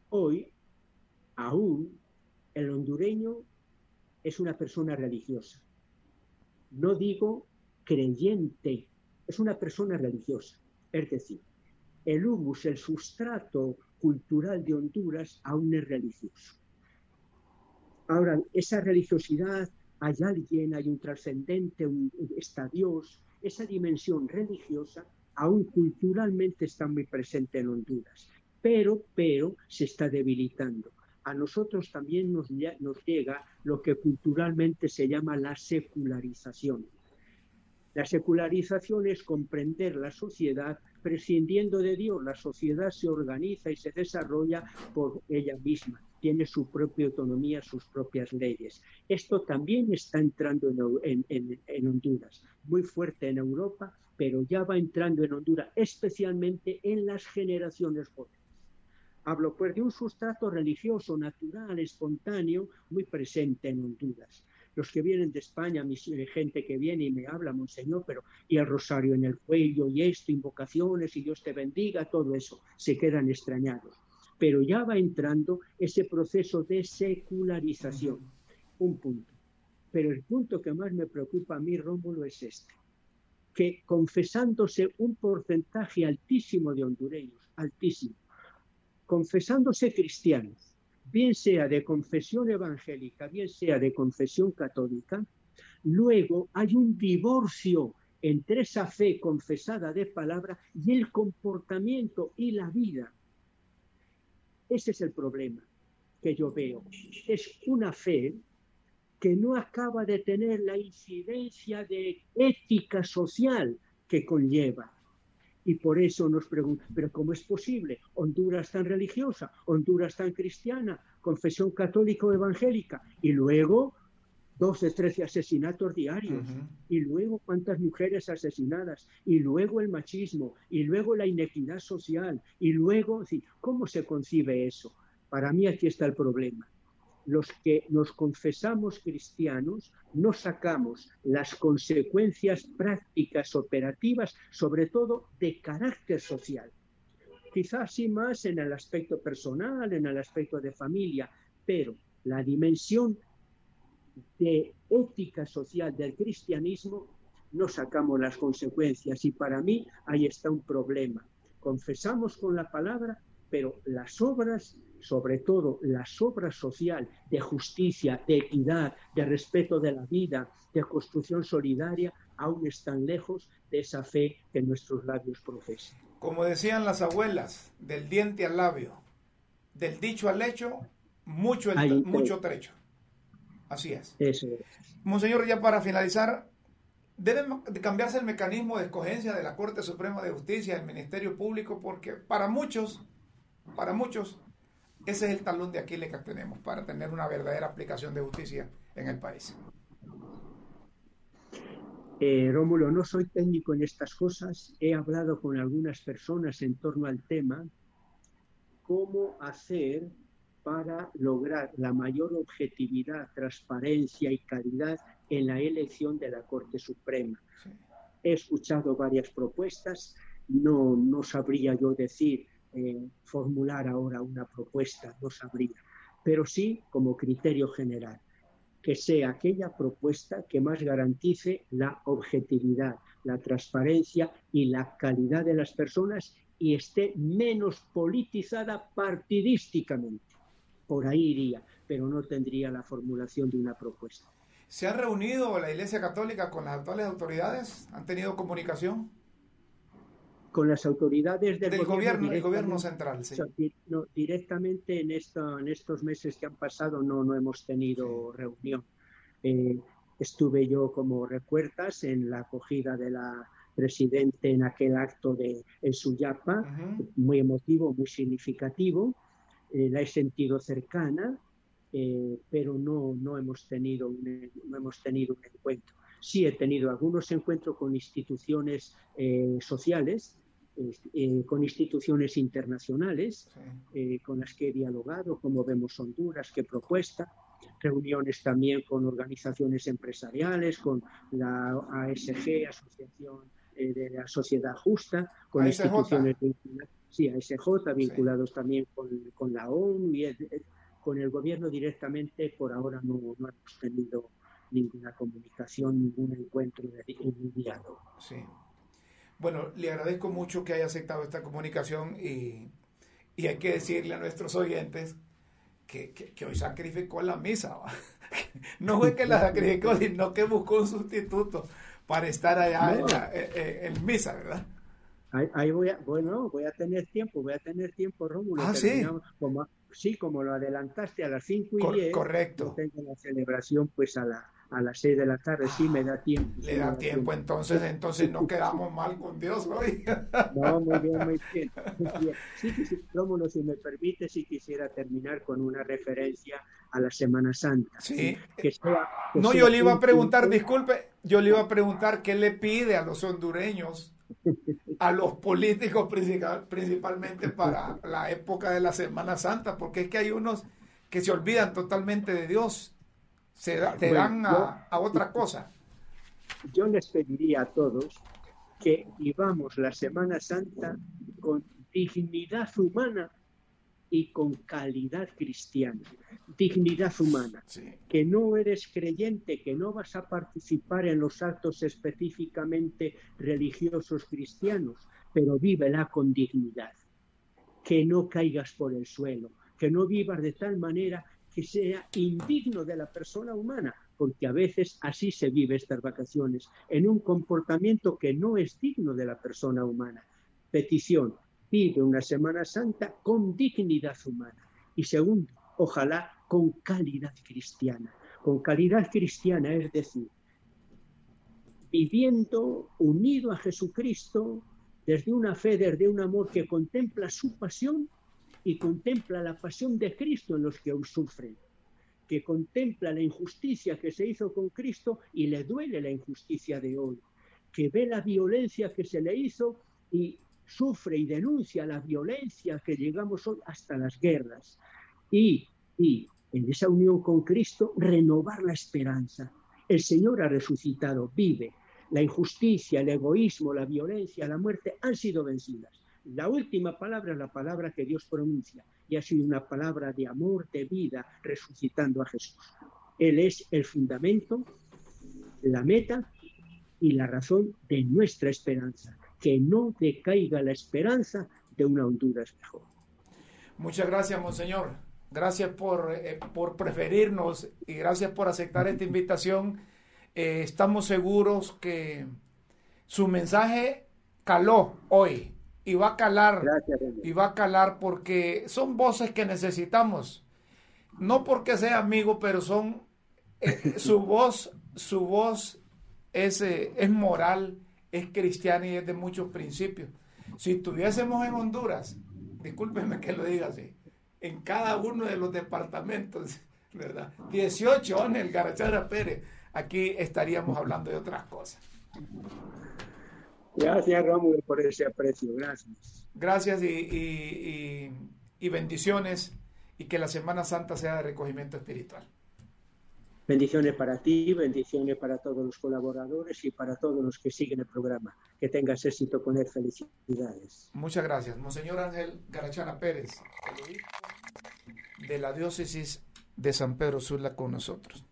hoy, aún, el hondureño es una persona religiosa no digo creyente, es una persona religiosa. Es decir, el humus, el sustrato cultural de Honduras, aún es religioso. Ahora, esa religiosidad, hay alguien, hay un trascendente, está Dios, esa dimensión religiosa aún culturalmente está muy presente en Honduras, pero, pero se está debilitando a nosotros también nos, llega lo que culturalmente se llama la secularización. La secularización es comprender la sociedad prescindiendo de Dios. La sociedad se organiza y se desarrolla por ella misma, tiene su propia autonomía, sus propias leyes. Esto también está entrando en, Honduras, muy fuerte en Europa, pero ya va entrando en Honduras, especialmente en las generaciones jóvenes. Hablo pues de un sustrato religioso, natural, espontáneo, muy presente en Honduras. Los que vienen de España, mi gente que viene y me habla, Monseñor, pero y el rosario en el cuello, y esto, invocaciones, y Dios te bendiga, todo eso, se quedan extrañados. Pero ya va entrando ese proceso de secularización. Un punto. Pero el punto que más me preocupa a mí, Rómulo, es este que confesándose un porcentaje altísimo de hondureños, altísimo, confesándose cristianos, bien sea de confesión evangélica, bien sea de confesión católica, luego hay un divorcio entre esa fe confesada de palabra y el comportamiento y la vida. Ese es el problema que yo veo. Es una fe que no acaba de tener la incidencia de ética social que conlleva. Y por eso nos preguntan, pero ¿cómo es posible? Honduras tan religiosa, Honduras tan cristiana, confesión católica o evangélica, y luego 12, 13 asesinatos diarios, y luego cuántas mujeres asesinadas, y luego el machismo, y luego la inequidad social, y luego, ¿cómo se concibe eso? Para mí aquí está el problema. Los que nos confesamos cristianos no sacamos las consecuencias prácticas operativas, sobre todo de carácter social. Quizás sí más en el aspecto personal, en el aspecto de familia, pero la dimensión de ética social del cristianismo no sacamos las consecuencias y para mí ahí está un problema. Confesamos con la palabra, pero las obras, sobre todo las obras social de justicia, de equidad, de respeto de la vida, de construcción solidaria, aún están lejos de esa fe que nuestros labios profesan. Como decían las abuelas, del diente al labio, del dicho al hecho, mucho, mucho trecho. Así es. Eso Monseñor, ya para finalizar, debe cambiarse el mecanismo de escogencia de la Corte Suprema de Justicia, del Ministerio Público, porque para muchos, para muchos, ese es el talón de Aquiles que tenemos para tener una verdadera aplicación de justicia en el país. Eh, Rómulo, no soy técnico en estas cosas. He hablado con algunas personas en torno al tema, cómo hacer para lograr la mayor objetividad, transparencia y calidad en la elección de la Corte Suprema. He escuchado varias propuestas, no, no sabría yo decir, eh, formular ahora una propuesta, no sabría, pero sí como criterio general, que sea aquella propuesta que más garantice la objetividad, la transparencia y la calidad de las personas y esté menos politizada partidísticamente por ahí iría, pero no tendría la formulación de una propuesta. ¿Se ha reunido la Iglesia Católica con las actuales autoridades? ¿Han tenido comunicación? Con las autoridades del, gobierno, el gobierno central, sí. directamente en, en estos meses que han pasado no, no hemos tenido reunión. Eh, estuve yo, como recuerdas, en la acogida de la presidente en aquel acto de en Suyapa, muy emotivo, muy significativo. Eh, la he sentido cercana, eh, pero no, no, hemos tenido un, no hemos tenido un encuentro. Sí he tenido algunos encuentros con instituciones eh, sociales, con instituciones internacionales, con las que he dialogado, como vemos Honduras, qué propuesta, reuniones también con organizaciones empresariales, con la ASG, Asociación de la Sociedad Justa, con instituciones sí, a SJ, vinculados también con, la ONU y con el gobierno directamente, por ahora no, hemos tenido ninguna comunicación, ningún encuentro inmediato. Sí. Bueno, le agradezco mucho que haya aceptado esta comunicación y, hay que decirle a nuestros oyentes que, hoy sacrificó la misa. no fue que la sacrificó, sino que buscó un sustituto para estar allá en misa, ¿verdad? Ahí, voy a, bueno, voy a tener tiempo, voy a tener tiempo, Rómulo. Ah, sí. Como, sí, como lo adelantaste a las 5 y 10. Correcto. Tengo la celebración pues a, la, a las 6 de la tarde, sí me da tiempo. Le da, tiempo, entonces, entonces no quedamos mal con Dios hoy. No, muy bien, muy bien. Sí, sí, Rómulo, si me permite, si quisiera terminar con una referencia a la Semana Santa. Sí. Que no, yo le iba a preguntar, disculpe, yo le iba a preguntar qué le pide a los hondureños a los políticos principalmente para la época de la Semana Santa, porque es que hay unos que se olvidan totalmente de Dios, se, dan a, a otra cosa. Yo les pediría a todos que vivamos la Semana Santa con dignidad humana y con calidad cristiana, dignidad humana. Que no eres creyente, que no vas a participar en los actos específicamente religiosos cristianos, pero vívela con dignidad. Que no caigas por el suelo, que no vivas de tal manera que sea indigno de la persona humana, porque a veces así se vive estas vacaciones, en un comportamiento que no es digno de la persona humana. Petición, vive una Semana Santa con dignidad humana. Y segundo, ojalá con calidad cristiana, con calidad cristiana, es decir, viviendo unido a Jesucristo desde una fe, desde un amor que contempla su pasión y contempla la pasión de Cristo en los que hoy sufren, que contempla la injusticia que se hizo con Cristo y le duele la injusticia de hoy, que ve la violencia que se le hizo y sufre y denuncia la violencia que llegamos hoy hasta las guerras. Y, y en esa unión con Cristo, renovar la esperanza. El Señor ha resucitado, vive. La injusticia, el egoísmo, la violencia, la muerte han sido vencidas. La última palabra la palabra que Dios pronuncia y ha sido una palabra de amor, de vida, resucitando a Jesús. Él es el fundamento, la meta y la razón de nuestra esperanza. Que no decaiga la esperanza de una Honduras mejor. Muchas gracias, Monseñor. Gracias por, eh, por preferirnos y gracias por aceptar esta invitación. Eh, estamos seguros que su mensaje caló hoy y va a calar y va a calar porque son voces que necesitamos. No porque sea amigo pero son eh, su voz su voz es, eh, es moral es cristiana y es de muchos principios. Si estuviésemos en Honduras discúlpenme que lo diga así en cada uno de los departamentos verdad 18 en el Garachara Pérez aquí estaríamos hablando de otras cosas Gracias, Rómulo, por ese aprecio. Gracias. Gracias y, bendiciones y que la Semana Santa sea de recogimiento espiritual. Bendiciones para ti, bendiciones para todos los colaboradores y para todos los que siguen el programa. Que tengas éxito con él. Felicidades. Muchas gracias. Monseñor Ángel Garachana Pérez, de la diócesis de San Pedro Sula con nosotros.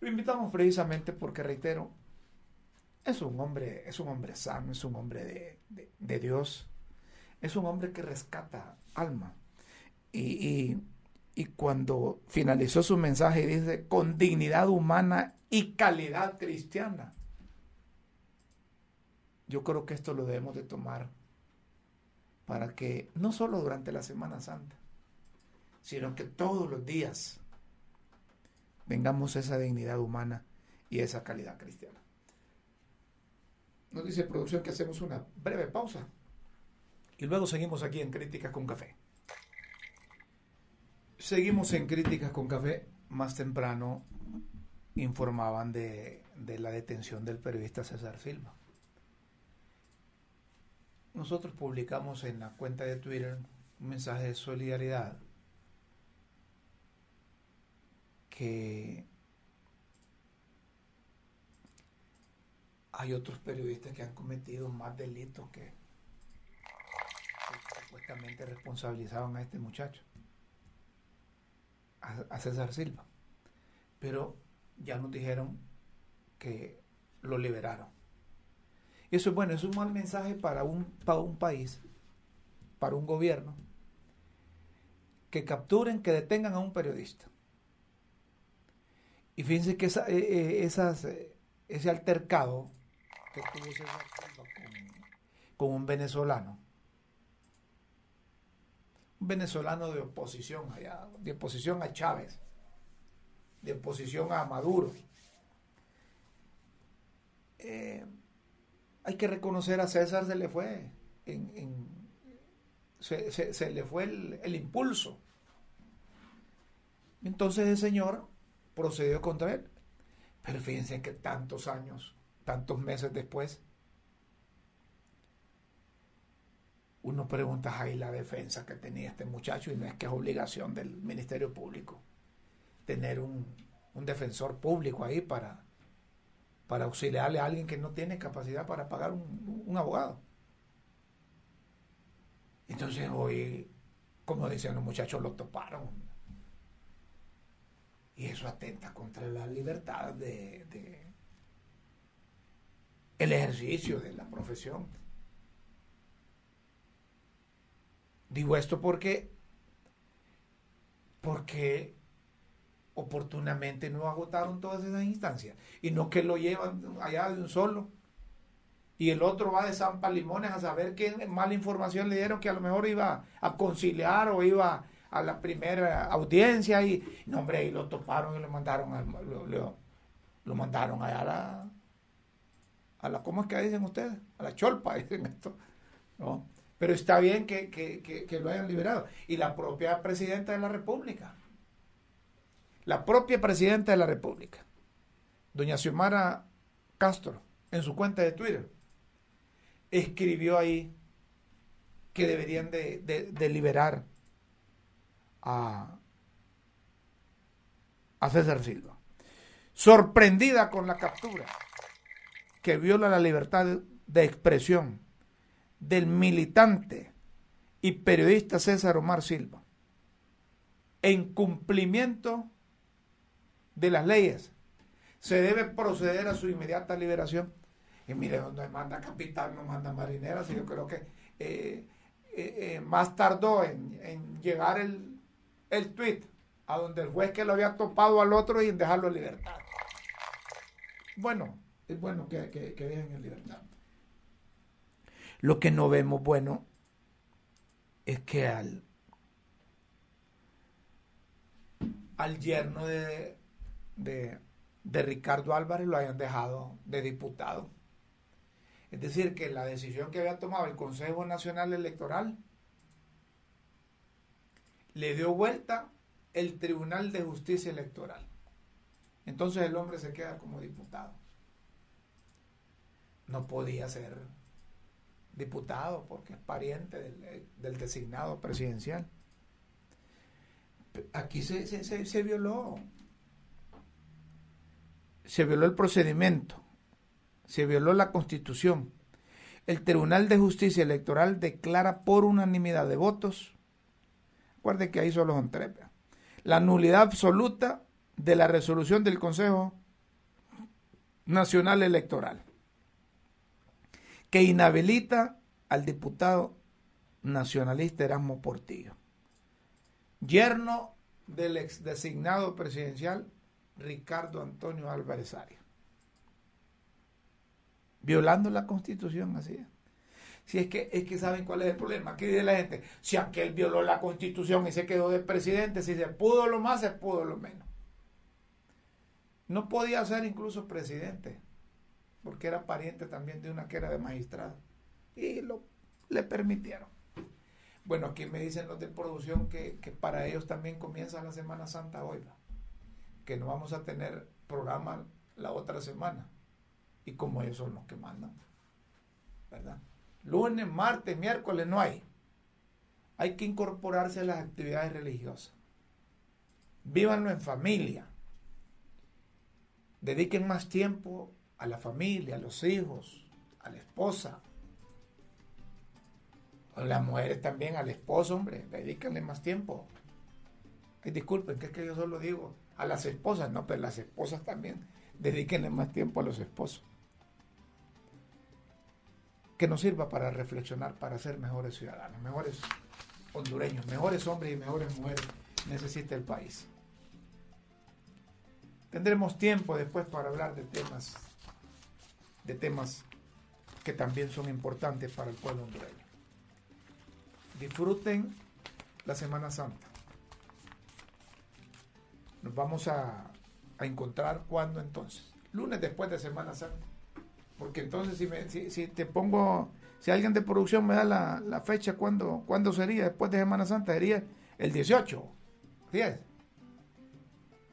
Lo invitamos precisamente porque, reitero, es un hombre, es un hombre sano, es un hombre de, Dios, es un hombre que rescata alma. Y, y, cuando finalizó su mensaje dice, con dignidad humana y calidad cristiana. Yo creo que esto lo debemos de tomar para que no solo durante la Semana Santa, sino que todos los días tengamos esa dignidad humana y esa calidad cristiana. Nos dice producción que hacemos una breve pausa y luego seguimos aquí en Críticas con Café. Seguimos en Críticas con Café. Más temprano informaban de, de la detención del periodista César Silva. Nosotros publicamos en la cuenta de Twitter un mensaje de solidaridad que hay otros periodistas que han cometido más delitos que, supuestamente responsabilizaban a este muchacho, a, César Silva. Pero ya nos dijeron que lo liberaron. Y eso es bueno, es un mal mensaje para un, para un país, para un gobierno, que capturen, que detengan a un periodista. Y fíjense que eh, eh, eh, ese altercado que tuvo con, un venezolano. Un venezolano de oposición allá, de oposición a Chávez, de oposición a Maduro. Eh, hay que reconocer a César se le fue se, le fue el, el, impulso. Entonces el señor procedió contra él. Pero fíjense que tantos años tantos meses después, uno pregunta ahí la defensa que tenía este muchacho y no es que es obligación del Ministerio Público tener un, defensor público ahí para, para auxiliarle a alguien que no tiene capacidad para pagar un, un abogado. Entonces hoy, como dicen los muchachos, lo toparon. Y eso atenta contra la libertad de, el ejercicio de la profesión. Digo esto porque, porque oportunamente no agotaron todas esas instancias y no que lo llevan allá de un solo y el otro va de San Limones a saber qué mala información le dieron que a lo mejor iba a conciliar o iba a la primera audiencia y, no, hombre, y lo toparon y lo mandaron, lo, mandaron allá a la, a la, ¿cómo es que dicen ustedes? A la cholpa, dicen esto, ¿no? Pero está bien que, que, lo hayan liberado. Y la propia presidenta de la República, la propia presidenta de la República, doña Xiomara Castro, en su cuenta de Twitter, escribió ahí que deberían de, liberar a, a César Silva. Sorprendida con la captura que viola la libertad de expresión del militante y periodista César Omar Silva, en cumplimiento de las leyes, se debe proceder a su inmediata liberación. Y mire, donde manda capitán, no manda marinera, yo creo que eh, eh, eh, más tardó en, llegar el, el tweet a donde el juez que lo había topado al otro y en dejarlo en libertad. Bueno, es bueno que, que, dejen en libertad. Lo que no vemos bueno es que al, al yerno de, de, de Ricardo Álvarez lo hayan dejado de diputado. Es decir, que la decisión que había tomado el Consejo Nacional Electoral le dio vuelta el Tribunal de Justicia Electoral. Entonces el hombre se queda como diputado. No podía ser diputado porque es pariente del, designado presidencial. Aquí se, se violó. Se violó el procedimiento se violó la Constitución. El Tribunal de Justicia Electoral declara por unanimidad de votos, recuerde que ahí solo son tres, la nulidad absoluta de la resolución del Consejo Nacional Electoral, que inhabilita al diputado nacionalista Erasmo Portillo, yerno del ex designado presidencial Ricardo Antonio Álvarez Arias violando la constitución así Si es que, es que saben cuál es el problema. Aquí dice la gente, si aquel violó la constitución y se quedó de presidente, si se pudo lo más, se pudo lo menos. No podía ser incluso presidente, porque era pariente también de una que era de magistrado. Y lo, le permitieron. Bueno, aquí me dicen los de producción que, que para ellos también comienza la Semana Santa hoy, que no vamos a tener programa la otra semana y como ellos son los que mandan. ¿Verdad? Lunes, martes, miércoles no hay. Hay que incorporarse a las actividades religiosas. Vívanlo en familia. Dediquen más tiempo a la familia, a los hijos, a la esposa. A las mujeres también, al esposo, hombre. Dedíquenle más tiempo. Ay, disculpen, que es que yo solo digo a las esposas, no, pero las esposas también. Dedíquenle más tiempo a los esposos que nos sirva para reflexionar, para ser mejores ciudadanos, mejores hondureños, mejores hombres y mejores mujeres necesita el país. Tendremos tiempo después para hablar de temas, de temas que también son importantes para el pueblo hondureño. Disfruten la Semana Santa. Nos vamos a, a encontrar cuando entonces. Lunes después de Semana Santa. Porque entonces si, me, si, te pongo, si alguien de producción me da la, fecha, ¿cuándo, ¿cuándo, sería después de Semana Santa? Sería el 18. ¿10?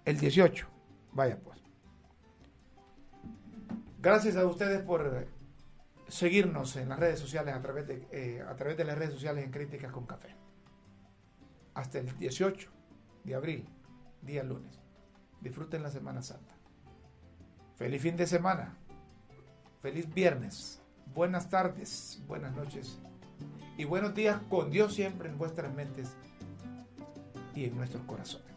El 18. Vaya pues. Gracias a ustedes por seguirnos en las redes sociales a través de, eh, a través de las redes sociales en Críticas con Café. Hasta el 18 de abril, día lunes. Disfruten la Semana Santa. Feliz fin de semana. Feliz viernes. Buenas tardes, buenas noches y buenos días con Dios siempre en vuestras mentes y en nuestros corazones.